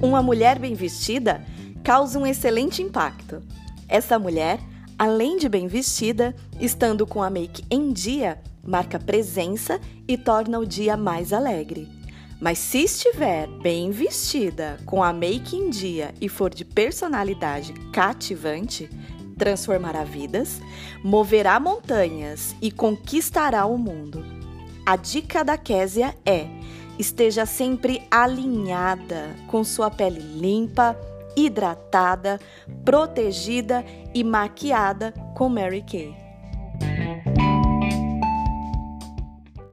Uma mulher bem vestida causa um excelente impacto. Essa mulher, além de bem vestida, estando com a make em dia, marca presença e torna o dia mais alegre. Mas se estiver bem vestida, com a make em dia e for de personalidade cativante, transformará vidas, moverá montanhas e conquistará o mundo. A dica da Késia é: esteja sempre alinhada, com sua pele limpa, hidratada, protegida e maquiada com Mary Kay.